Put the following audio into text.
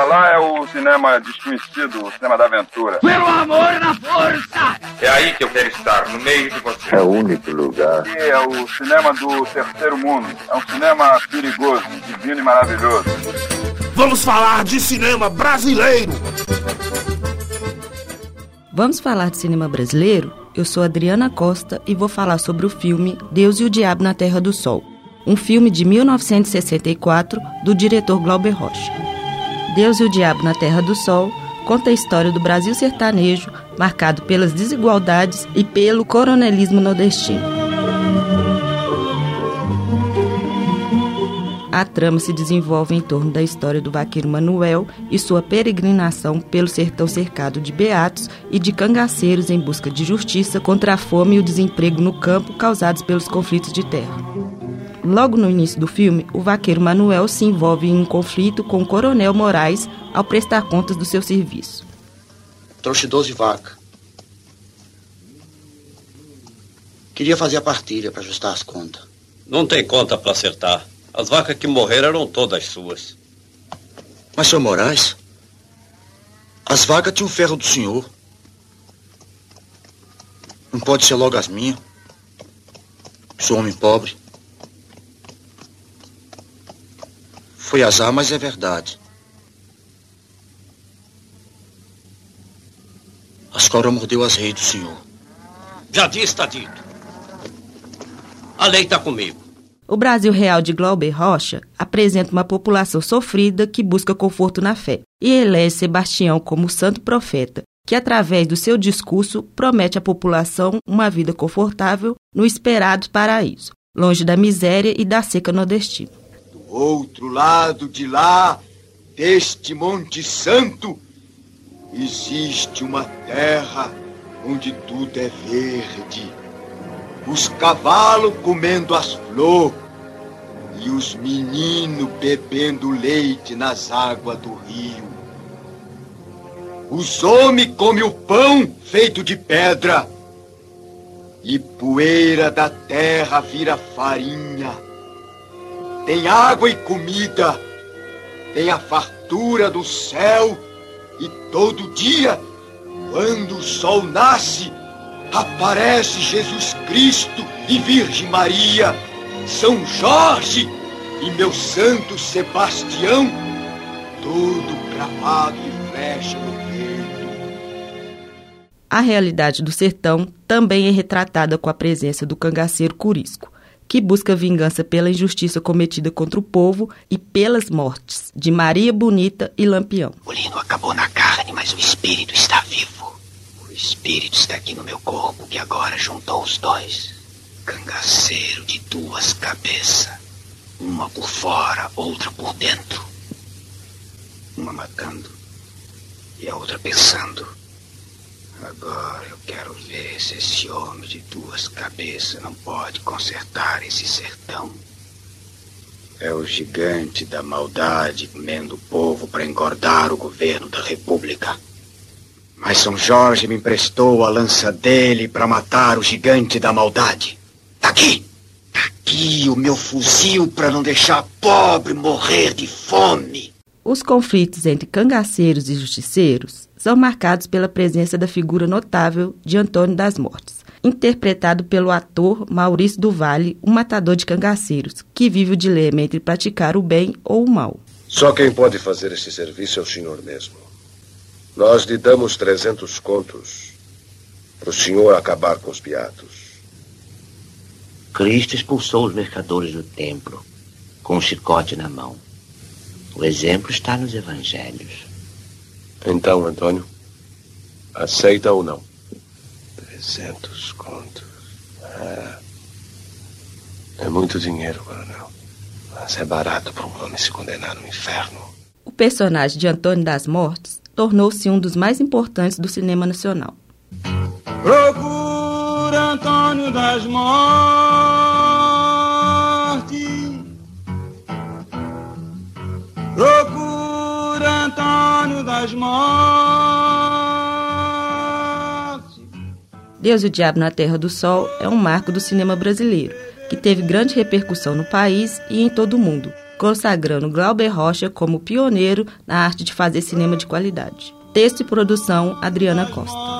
Pra lá é o cinema desconhecido, o cinema da aventura. Pelo amor na força! É aí que eu quero estar, no meio de você. É o único lugar. Aqui é o cinema do terceiro mundo. É um cinema perigoso, divino e maravilhoso. Vamos falar de cinema brasileiro. Vamos falar de cinema brasileiro? Eu sou Adriana Costa e vou falar sobre o filme Deus e o Diabo na Terra do Sol, um filme de 1964 do diretor Glauber Rocha. Deus e o Diabo na Terra do Sol conta a história do Brasil sertanejo, marcado pelas desigualdades e pelo coronelismo nordestino. A trama se desenvolve em torno da história do vaqueiro Manuel e sua peregrinação pelo sertão cercado de beatos e de cangaceiros em busca de justiça contra a fome e o desemprego no campo causados pelos conflitos de terra. Logo no início do filme, o vaqueiro Manuel se envolve em um conflito com o coronel Moraes ao prestar contas do seu serviço. Trouxe 12 vacas. Queria fazer a partilha para ajustar as contas. Não tem conta para acertar. As vacas que morreram eram todas suas. Mas, senhor Moraes, as vacas tinham o ferro do senhor. Não pode ser logo as minhas. Sou homem pobre. Foi azar, mas é verdade. As cobras mordeu as reis do senhor. Já disse, está dito. A lei está comigo. O Brasil Real de Glauber Rocha apresenta uma população sofrida que busca conforto na fé e elege Sebastião como santo profeta, que através do seu discurso promete à população uma vida confortável no esperado paraíso, longe da miséria e da seca nordestina. Outro lado de lá, deste Monte Santo, existe uma terra onde tudo é verde os cavalos comendo as flores e os meninos bebendo leite nas águas do rio. Os homens comem o pão feito de pedra e poeira da terra vira farinha. Tem água e comida, tem a fartura do céu. E todo dia, quando o sol nasce, aparece Jesus Cristo e Virgem Maria, São Jorge e meu santo Sebastião, todo cravado e flecha no peito. A realidade do sertão também é retratada com a presença do cangaceiro Curisco, que busca vingança pela injustiça cometida contra o povo e pelas mortes de Maria Bonita e Lampião. O lino acabou na carne, mas o espírito está vivo espírito está aqui no meu corpo que agora juntou os dois. Cangaceiro de duas cabeças. Uma por fora, outra por dentro. Uma matando e a outra pensando. Agora eu quero ver se esse homem de duas cabeças não pode consertar esse sertão. É o gigante da maldade comendo o povo para engordar o governo da República. Mas São Jorge me emprestou a lança dele para matar o gigante da maldade. Tá aqui! Tá aqui o meu fuzil para não deixar pobre morrer de fome. Os conflitos entre cangaceiros e justiceiros são marcados pela presença da figura notável de Antônio das Mortes, interpretado pelo ator Maurício do Vale, um matador de cangaceiros, que vive o dilema entre praticar o bem ou o mal. Só quem pode fazer esse serviço é o senhor mesmo. Nós lhe damos trezentos contos para o senhor acabar com os beatos. Cristo expulsou os mercadores do templo com um chicote na mão. O exemplo está nos evangelhos. Então, Antônio, aceita ou não? Trezentos contos. É, é muito dinheiro, coronel. Mas é barato para um homem se condenar no inferno. O personagem de Antônio das Mortes tornou-se um dos mais importantes do cinema nacional. Procura Antônio das Mortes. Deus e o Diabo na Terra do Sol é um marco do cinema brasileiro, que teve grande repercussão no país e em todo o mundo consagrando Glauber Rocha como pioneiro na arte de fazer cinema de qualidade. Texto e produção, Adriana Costa.